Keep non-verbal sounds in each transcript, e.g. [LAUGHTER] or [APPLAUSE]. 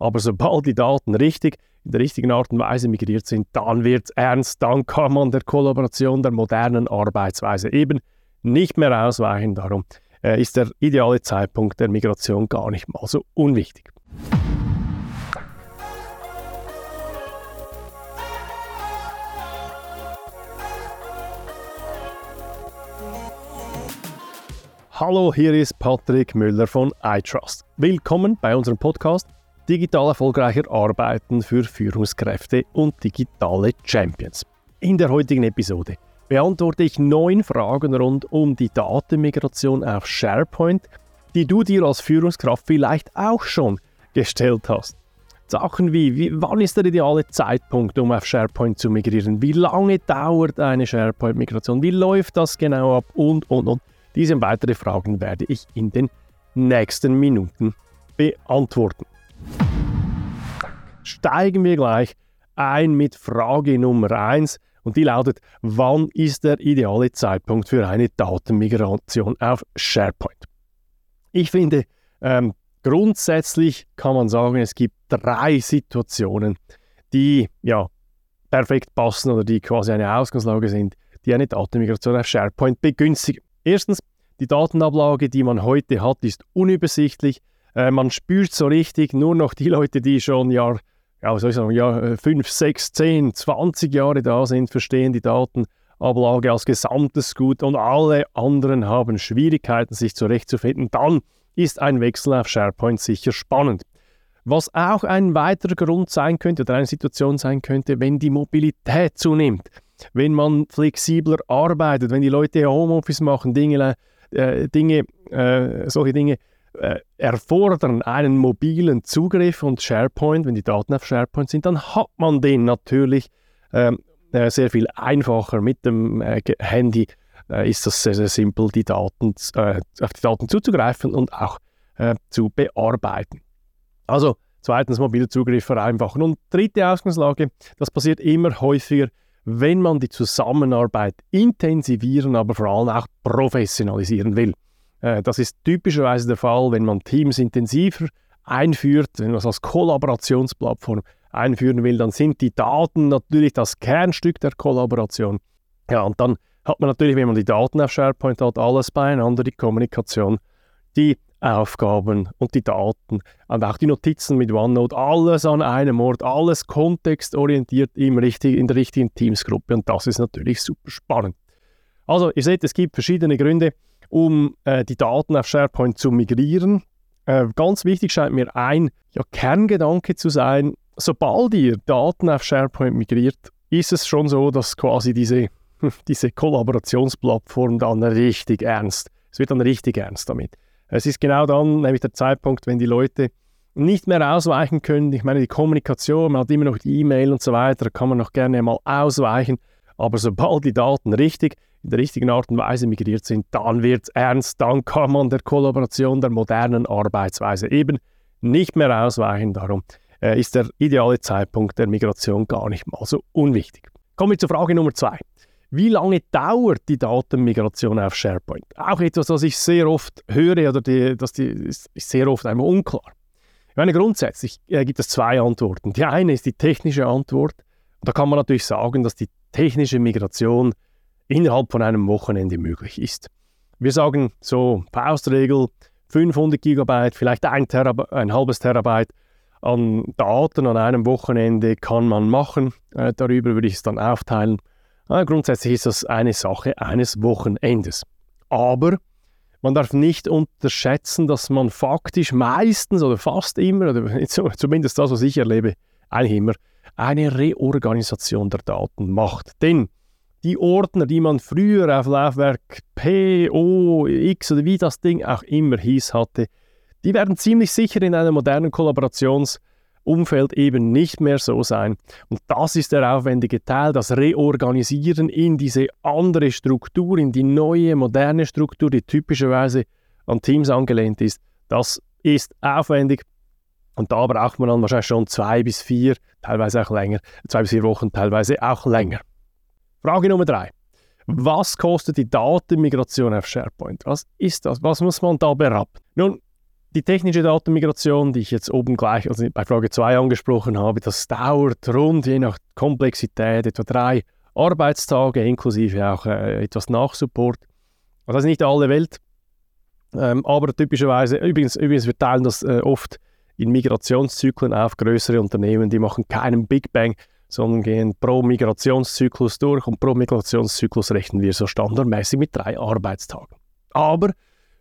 Aber sobald die Daten richtig, in der richtigen Art und Weise migriert sind, dann wird es ernst, dann kann man der Kollaboration der modernen Arbeitsweise eben nicht mehr ausweichen. Darum äh, ist der ideale Zeitpunkt der Migration gar nicht mal so unwichtig. Hallo, hier ist Patrick Müller von iTrust. Willkommen bei unserem Podcast Digital erfolgreicher Arbeiten für Führungskräfte und digitale Champions. In der heutigen Episode beantworte ich neun Fragen rund um die Datenmigration auf SharePoint, die du dir als Führungskraft vielleicht auch schon gestellt hast. Sachen wie, wie, wann ist der ideale Zeitpunkt, um auf SharePoint zu migrieren? Wie lange dauert eine SharePoint-Migration? Wie läuft das genau ab? Und, und, und. Diese und weitere Fragen werde ich in den nächsten Minuten beantworten. Steigen wir gleich ein mit Frage Nummer 1 und die lautet, wann ist der ideale Zeitpunkt für eine Datenmigration auf SharePoint? Ich finde, ähm, grundsätzlich kann man sagen, es gibt drei Situationen, die ja perfekt passen oder die quasi eine Ausgangslage sind, die eine Datenmigration auf SharePoint begünstigen. Erstens, die Datenablage, die man heute hat, ist unübersichtlich. Äh, man spürt so richtig nur noch die Leute, die schon Jahr, ja, soll ich sagen, ja, 5, 6, 10, 20 Jahre da sind, verstehen die Datenablage als gesamtes Gut und alle anderen haben Schwierigkeiten, sich zurechtzufinden. Dann ist ein Wechsel auf SharePoint sicher spannend. Was auch ein weiterer Grund sein könnte oder eine Situation sein könnte, wenn die Mobilität zunimmt, wenn man flexibler arbeitet, wenn die Leute Homeoffice machen, Dinge, äh, Dinge äh, solche Dinge äh, erfordern einen mobilen Zugriff und SharePoint, wenn die Daten auf SharePoint sind, dann hat man den natürlich ähm, äh, sehr viel einfacher mit dem äh, Handy. Äh, ist das sehr, sehr simpel, die Daten, auf die Daten zuzugreifen und auch zu bearbeiten. Also zweitens mobile Zugriff vereinfachen. Und dritte Ausgangslage, das passiert immer häufiger, wenn man die Zusammenarbeit intensivieren, aber vor allem auch professionalisieren will. Äh, das ist typischerweise der Fall, wenn man Teams intensiver einführt, wenn man es als Kollaborationsplattform einführen will, dann sind die Daten natürlich das Kernstück der Kollaboration. Ja, und dann hat man natürlich, wenn man die Daten auf SharePoint hat, alles beieinander, die Kommunikation, die Aufgaben und die Daten und auch die Notizen mit OneNote, alles an einem Ort, alles kontextorientiert im richtig, in der richtigen Teamsgruppe und das ist natürlich super spannend. Also ihr seht, es gibt verschiedene Gründe, um äh, die Daten auf SharePoint zu migrieren. Äh, ganz wichtig scheint mir ein ja, Kerngedanke zu sein, sobald ihr Daten auf SharePoint migriert, ist es schon so, dass quasi diese, [LAUGHS] diese Kollaborationsplattform dann richtig ernst, es wird dann richtig ernst damit. Es ist genau dann nämlich der Zeitpunkt, wenn die Leute nicht mehr ausweichen können. Ich meine, die Kommunikation, man hat immer noch die E-Mail und so weiter, da kann man noch gerne mal ausweichen. Aber sobald die Daten richtig, in der richtigen Art und Weise migriert sind, dann wird es ernst, dann kann man der Kollaboration der modernen Arbeitsweise eben nicht mehr ausweichen. Darum äh, ist der ideale Zeitpunkt der Migration gar nicht mal so unwichtig. Kommen wir zur Frage Nummer zwei. Wie lange dauert die Datenmigration auf SharePoint? Auch etwas, das ich sehr oft höre oder die, das die, ist sehr oft einmal unklar. Ich meine, grundsätzlich äh, gibt es zwei Antworten. Die eine ist die technische Antwort. Da kann man natürlich sagen, dass die technische Migration innerhalb von einem Wochenende möglich ist. Wir sagen so, Faustregel, 500 GB, vielleicht ein, Terab ein halbes Terabyte an Daten an einem Wochenende kann man machen. Äh, darüber würde ich es dann aufteilen. Ja, grundsätzlich ist das eine Sache eines Wochenendes. Aber man darf nicht unterschätzen, dass man faktisch meistens oder fast immer, oder [LAUGHS] zumindest das, was ich erlebe, eigentlich immer, eine Reorganisation der Daten macht. Denn die Ordner, die man früher auf Laufwerk P, O, X oder wie das Ding auch immer hieß hatte, die werden ziemlich sicher in einer modernen Kollaborations- Umfeld eben nicht mehr so sein. Und das ist der aufwendige Teil, das Reorganisieren in diese andere Struktur, in die neue, moderne Struktur, die typischerweise an Teams angelehnt ist. Das ist aufwendig. Und da braucht man dann wahrscheinlich schon zwei bis vier, teilweise auch länger, zwei bis vier Wochen, teilweise auch länger. Frage Nummer drei. Was kostet die Datenmigration auf SharePoint? Was ist das? Was muss man da berappen? Nun, Die technische Datenmigration, die ich jetzt oben gleich also bei Frage 2 angesprochen habe, das dauert rund je nach Komplexität etwa drei Arbeitstage, inklusive auch äh, etwas Nachsupport. Das ist nicht alle Welt, ähm, aber typischerweise, übrigens, übrigens, wir teilen das äh, oft in Migrationszyklen auf. Größere Unternehmen, die machen keinen Big Bang, sondern gehen pro Migrationszyklus durch und pro Migrationszyklus rechnen wir so standardmäßig mit drei Arbeitstagen. Aber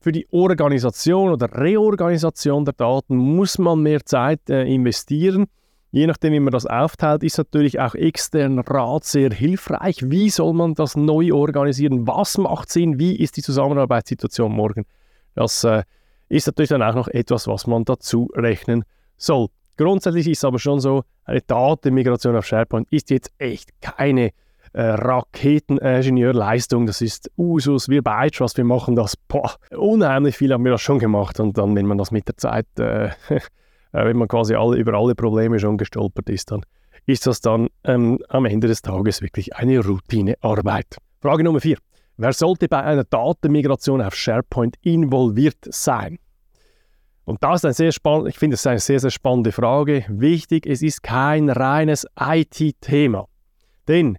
für die Organisation oder Reorganisation der Daten muss man mehr Zeit äh, investieren. Je nachdem, wie man das aufteilt, ist natürlich auch externer Rat sehr hilfreich. Wie soll man das neu organisieren? Was macht Sinn? Wie ist die Zusammenarbeitssituation morgen? Das äh, ist natürlich dann auch noch etwas, was man dazu rechnen soll. Grundsätzlich ist es aber schon so, eine Datenmigration auf SharePoint ist jetzt echt keine äh, Raketeningenieurleistung. Das ist Usus, wir bei iTrust, wir machen das. Boah, unheimlich viel haben wir das schon gemacht. Und dann, wenn man das mit der Zeit, äh, [LAUGHS] äh, wenn man quasi alle, über alle Probleme schon gestolpert ist, dann ist das dann ähm, am Ende des Tages wirklich eine Routinearbeit. Frage Nummer vier. Wer sollte bei einer Datenmigration auf SharePoint involviert sein? Und das ist ein sehr spannend, ich finde es eine sehr, sehr spannende Frage. Wichtig, es ist kein reines IT-Thema. Denn,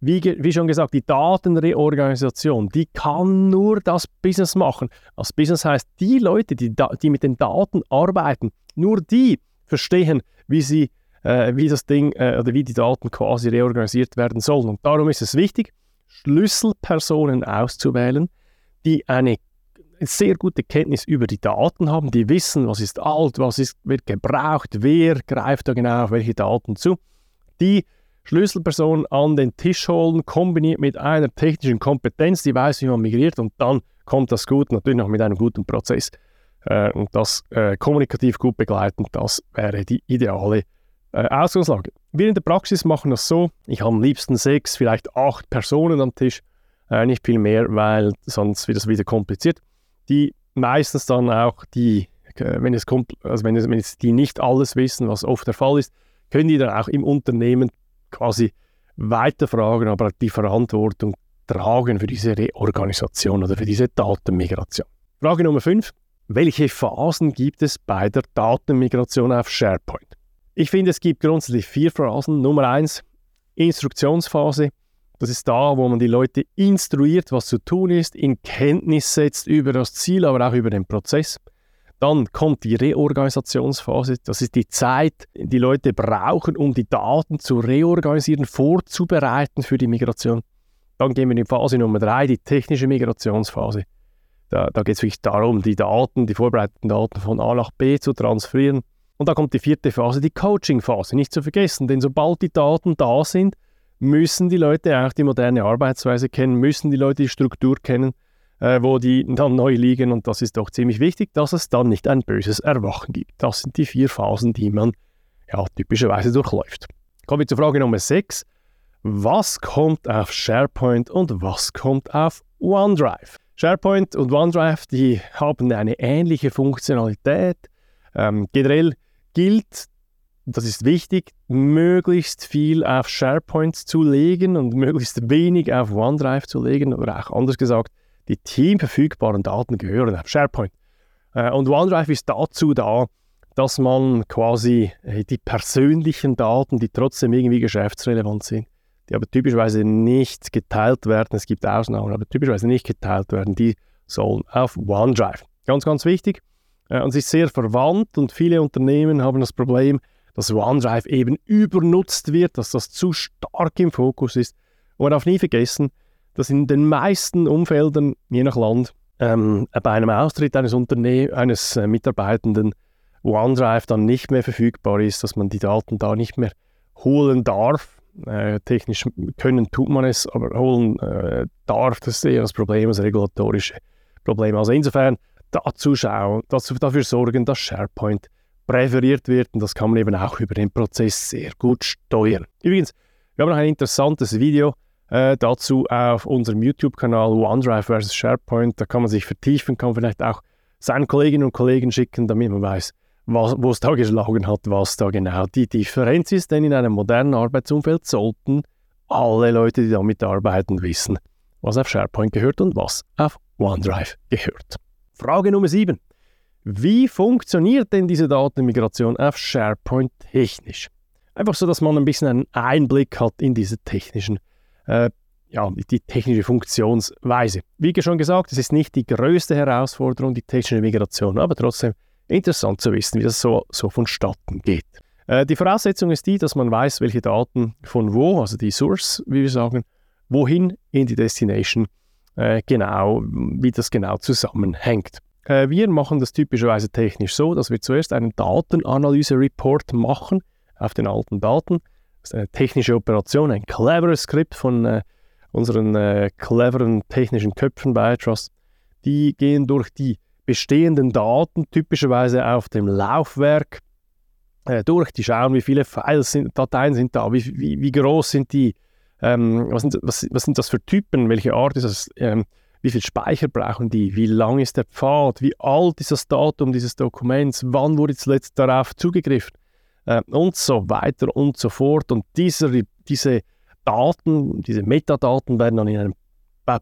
wie, wie, schon gesagt, die Datenreorganisation, die kann nur das Business machen. Das Business heißt, die Leute, die, die mit den Daten arbeiten, nur die verstehen, wie sie, äh, wie das Ding äh, oder wie die Daten quasi reorganisiert werden sollen. Und darum ist es wichtig, Schlüsselpersonen auszuwählen, die eine sehr gute Kenntnis über die Daten haben, die wissen, was ist alt, was ist, wird gebraucht, wer greift da genau auf welche Daten zu. Die Schlüsselpersonen an den Tisch holen, kombiniert mit einer technischen Kompetenz, die weiß, wie man migriert und dann kommt das gut, natürlich noch mit einem guten Prozess äh, und das äh, kommunikativ gut begleiten, das wäre die ideale äh, Ausgangslage. Wir in der Praxis machen das so, ich habe am liebsten sechs, vielleicht acht Personen am Tisch, äh, nicht viel mehr, weil sonst wird es wieder kompliziert, die meistens dann auch die, äh, wenn es kommt, also wenn, es, wenn es die nicht alles wissen, was oft der Fall ist, können die dann auch im Unternehmen quasi weiterfragen, aber die Verantwortung tragen für diese Reorganisation oder für diese Datenmigration. Frage Nummer 5. Welche Phasen gibt es bei der Datenmigration auf SharePoint? Ich finde, es gibt grundsätzlich vier Phasen. Nummer eins, Instruktionsphase. Das ist da, wo man die Leute instruiert, was zu tun ist, in Kenntnis setzt über das Ziel, aber auch über den Prozess. Dann kommt die Reorganisationsphase. Das ist die Zeit, die Leute brauchen, um die Daten zu reorganisieren, vorzubereiten für die Migration. Dann gehen wir in Phase Nummer drei, die technische Migrationsphase. Da, da geht es wirklich darum, die Daten, die vorbereiteten Daten von A nach B zu transferieren. Und da kommt die vierte Phase, die Coaching-Phase. Nicht zu vergessen, denn sobald die Daten da sind, müssen die Leute auch die moderne Arbeitsweise kennen, müssen die Leute die Struktur kennen, äh, wo die dann neu liegen. Und das ist doch ziemlich wichtig, dass es dann nicht ein böses Erwachen gibt. Das sind die vier Phasen, die man ja, typischerweise durchläuft. Kommen wir zur Frage Nummer 6. Was kommt auf SharePoint und was kommt auf OneDrive? SharePoint und OneDrive, die haben eine ähnliche Funktionalität. Ähm, generell gilt, das ist wichtig, möglichst viel auf SharePoint zu legen und möglichst wenig auf OneDrive zu legen oder auch anders gesagt, die teamverfügbaren Daten gehören auf SharePoint. Äh, und OneDrive ist dazu da, dass man quasi äh, die persönlichen Daten, die trotzdem irgendwie geschäftsrelevant sind, die aber typischerweise nicht geteilt werden, es gibt Ausnahmen, aber typischerweise nicht geteilt werden, die sollen auf OneDrive. Ganz, ganz wichtig. Äh, und es ist sehr verwandt und viele Unternehmen haben das Problem, dass OneDrive eben übernutzt wird, dass das zu stark im Fokus ist. Und man darf nie vergessen, dass in den meisten Umfeldern, je nach Land, ähm, bei einem Austritt eines Unternehmens, eines äh, Mitarbeitenden OneDrive dann nicht mehr verfügbar ist, dass man die Daten da nicht mehr holen darf. Äh, technisch können tut man es, aber holen äh, darf, das ist eher das Problem, das regulatorische Problem. Also insofern dazu schauen, dazu, dafür sorgen, dass SharePoint präferiert wird und das kann man eben auch über den Prozess sehr gut steuern. Übrigens, wir haben noch ein interessantes Video äh, dazu auf unserem YouTube-Kanal OneDrive vs. SharePoint. Da kann man sich vertiefen, kann vielleicht auch seinen Kolleginnen und Kollegen schicken, damit man weiß, wo es da geschlagen hat, was da genau die Differenz ist. Denn in einem modernen Arbeitsumfeld sollten alle Leute, die damit arbeiten, wissen, was auf SharePoint gehört und was auf OneDrive gehört. Frage Nummer 7. Wie funktioniert denn diese Datenmigration auf SharePoint technisch? Einfach so, dass man ein bisschen einen Einblick hat in diese technischen, äh, ja, die technische Funktionsweise. Wie schon gesagt, es ist nicht die größte Herausforderung, die technische Migration, aber trotzdem interessant zu wissen, wie das so, so vonstatten geht. Äh, die Voraussetzung ist die, dass man weiß, welche Daten von wo, also die Source, wie wir sagen, wohin in die Destination äh, genau, wie das genau zusammenhängt. Äh, wir machen das typischerweise technisch so, dass wir zuerst einen Datenanalyse-Report machen auf den alten Daten. Das ist eine technische Operation, ein cleveres Skript von äh, unseren äh, cleveren technischen Köpfen bei iTrust. Die gehen durch die bestehenden Daten, typischerweise auf dem Laufwerk, durch. Die schauen, wie viele Files sind, Dateien sind da, wie, wie, wie groß sind die, ähm, was, sind, was, was, sind das für Typen, welche Art ist das, ähm, wie viel Speicher brauchen die, wie lang ist der Pfad, wie alt ist das Datum dieses Dokuments, wann wurde zuletzt darauf zugegriffen äh, und so weiter und so fort. Und diese, diese Daten, diese Metadaten werden dann in einem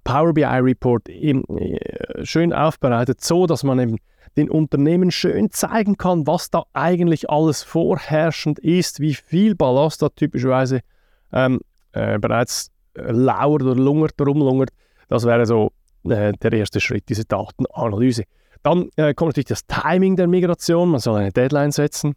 Power BI Report eben, äh, schön aufbereitet, so dass man eben den Unternehmen schön zeigen kann, was da eigentlich alles vorherrschend ist, wie viel Ballast da typischerweise ähm, äh, bereits äh, lauert oder lungert, rumlungert. Das wäre so äh, der erste Schritt, diese Datenanalyse. Dann äh, kommt natürlich das Timing der Migration. Man soll eine Deadline setzen.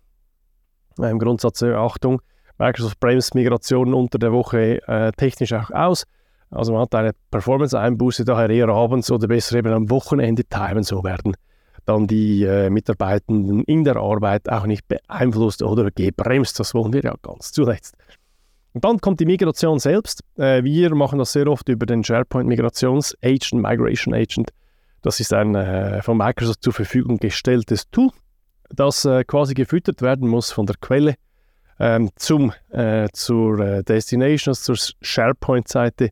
Im Grundsatz, äh, Achtung, Microsoft bremst Migrationen unter der Woche äh, technisch auch aus. Also man hat eine Performance-Einbuße daher eher abends oder besser eben am Wochenende timen. So werden dann die äh, Mitarbeitenden in der Arbeit auch nicht beeinflusst oder gebremst. Das wollen wir ja ganz zuletzt. Und dann kommt die Migration selbst. Äh, wir machen das sehr oft über den SharePoint Migrations Agent, Migration Agent. Das ist ein äh, von Microsoft zur Verfügung gestelltes Tool, das äh, quasi gefüttert werden muss von der Quelle ähm, zum, äh, zur äh, Destination, also zur SharePoint-Seite,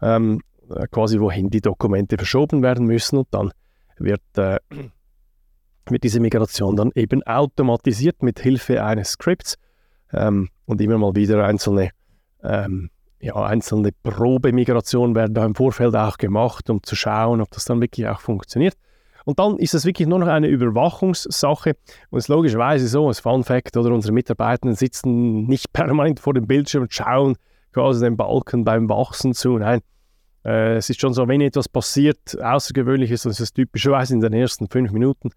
ähm, äh, quasi wohin die Dokumente verschoben werden müssen und dann wird, wird diese Migration dann eben automatisiert mit Hilfe eines Scripts ähm, und immer mal wieder einzelne, ähm, ja, einzelne Probemigrationen werden da im Vorfeld auch gemacht, um zu schauen, ob das dann wirklich auch funktioniert. Und dann ist es wirklich nur noch eine Überwachungssache. Und es ist logischerweise so, als Fun Fact, oder unsere Mitarbeiter sitzen nicht [LAUGHS] permanent vor dem Bildschirm und schauen quasi den Balken beim Wachsen zu. Nein, äh, es ist schon so, wenn etwas passiert, Außergewöhnliches, dann ist es typischerweise in den ersten fünf Minuten.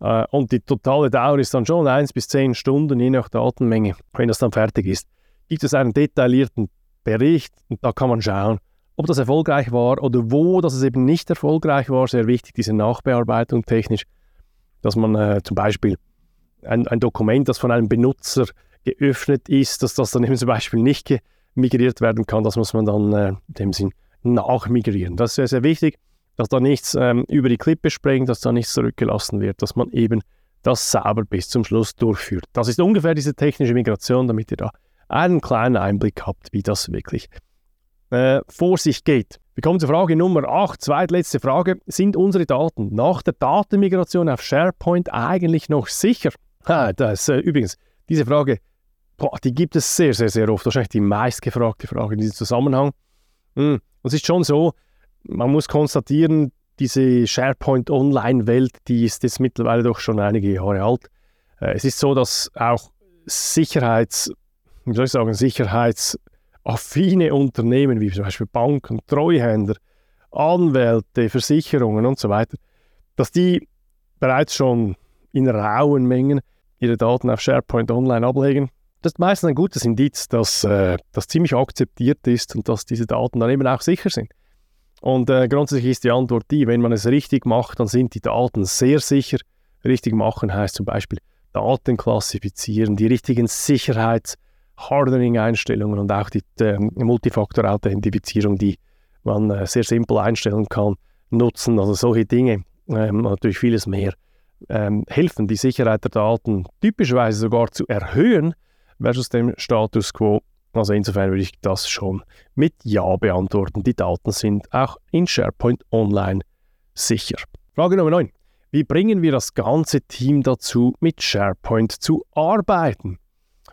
Äh, und die totale Dauer ist dann schon 1 bis 10 Stunden, je nach Datenmenge, wenn das dann fertig ist. Gibt es einen detaillierten Bericht und da kann man schauen, ob das erfolgreich war oder wo dass es eben nicht erfolgreich war. Sehr wichtig, diese Nachbearbeitung technisch, dass man äh, zum Beispiel ein, ein, Dokument, das von einem Benutzer geöffnet ist, dass das dann eben zum Beispiel nicht migriert werden kann, das muss man dann äh, in dem Sinn nachmigrieren. Das ist sehr, sehr wichtig dass da nichts ähm, über die Klippe springt, dass da nichts zurückgelassen wird, dass man eben das sauber bis zum Schluss durchführt. Das ist ungefähr diese technische Migration, damit ihr da einen kleinen Einblick habt, wie das wirklich äh, vor sich geht. Wir kommen zur Frage Nummer 8, zweitletzte Frage. Sind unsere Daten nach der Datenmigration auf SharePoint eigentlich noch sicher? Ha, das, äh, übrigens, diese Frage, boah, die gibt es sehr, sehr, sehr oft. Wahrscheinlich die meistgefragte Frage in diesem Zusammenhang. Hm. Und es ist schon so, man muss konstatieren, diese SharePoint Online-Welt, die ist jetzt mittlerweile doch schon einige Jahre alt. Äh, es ist so, dass auch Sicherheits, wie soll ich sagen, sicherheitsaffine Unternehmen wie zum Beispiel Banken, Treuhänder, Anwälte, Versicherungen und so weiter, dass die bereits schon in rauen Mengen ihre Daten auf SharePoint Online ablegen. Das ist meistens ein gutes Indiz, dass äh, das ziemlich akzeptiert ist und dass diese Daten dann eben auch sicher sind. Und äh, grundsätzlich ist die Antwort die, wenn man es richtig macht, dann sind die Daten sehr sicher. Richtig machen heißt zum Beispiel Daten klassifizieren, die richtigen Sicherheits-Hardening-Einstellungen und auch die äh, Multifaktor-Authentifizierung, die man äh, sehr simpel einstellen kann, nutzen. Also solche Dinge, ähm, natürlich vieles mehr, ähm, helfen, die Sicherheit der Daten typischerweise sogar zu erhöhen versus dem Status quo also insofern würde ich das schon mit Ja beantworten. Die Daten sind auch in SharePoint Online sicher. Frage Nummer 9. Wie bringen wir das ganze Team dazu, mit SharePoint zu arbeiten?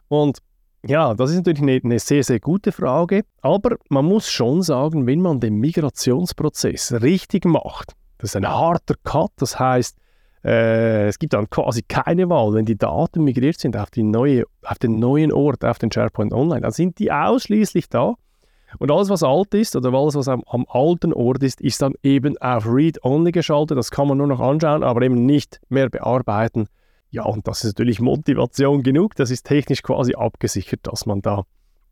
Und ja, das ist natürlich eine, eine, sehr, sehr gute Frage, aber man muss schon sagen, wenn man den Migrationsprozess richtig macht, das ist ein harter Cut, das heißt, äh, es gibt dann quasi keine Wahl, wenn die Daten migriert sind auf, neue, auf den neuen Ort, auf den SharePoint Online, dann sind die ausschließlich da. Und alles, was alt ist oder alles, was am, am alten Ort ist, ist dann eben auf Read-Only geschaltet. Das kann man nur noch anschauen, aber eben nicht mehr bearbeiten. Ja, und das ist natürlich Motivation genug. Das ist technisch quasi abgesichert, dass man da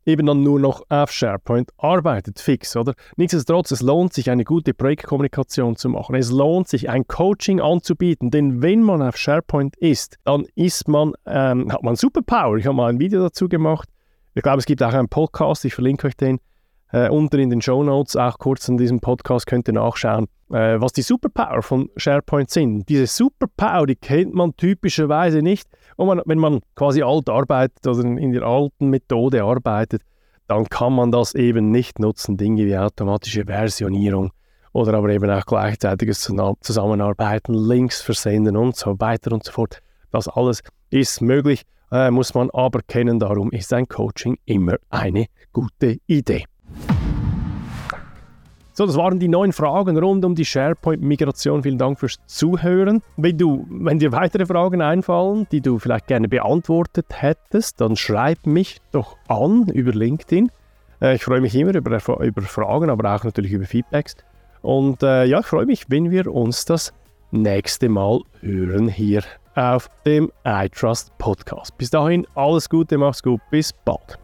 eben dann nur noch auf SharePoint arbeitet, fix, oder? Nichtsdestotrotz, es lohnt sich, eine gute Projektkommunikation zu machen. Es lohnt sich, ein Coaching anzubieten, denn wenn man auf SharePoint ist, dann ist man, ähm, hat man Superpower. Ich habe mal ein Video dazu gemacht. Ich glaube, es gibt auch einen Podcast, ich verlinke euch den äh, unten in den Show Notes, auch kurz in diesem Podcast könnt ihr nachschauen, äh, was die Superpower von SharePoint sind. Diese Superpower, die kennt man typischerweise nicht. Und man, wenn man quasi alt arbeitet oder in der alten Methode arbeitet, dann kann man das eben nicht nutzen. Dinge wie automatische Versionierung oder aber eben auch gleichzeitiges Zusammenarbeiten, Links versenden und so weiter und so fort. Das alles ist möglich, äh, muss man aber kennen. Darum ist ein Coaching immer eine gute Idee. So, das waren die neun Fragen rund um die SharePoint-Migration. Vielen Dank fürs Zuhören. Wenn, du, wenn dir weitere Fragen einfallen, die du vielleicht gerne beantwortet hättest, dann schreib mich doch an über LinkedIn. Äh, ich freue mich immer über, über Fragen, aber auch natürlich über Feedbacks. Und äh, ja, ich freue mich, wenn wir uns das nächste Mal hören hier auf dem iTrust Podcast. Bis dahin, alles Gute, mach's gut, bis bald.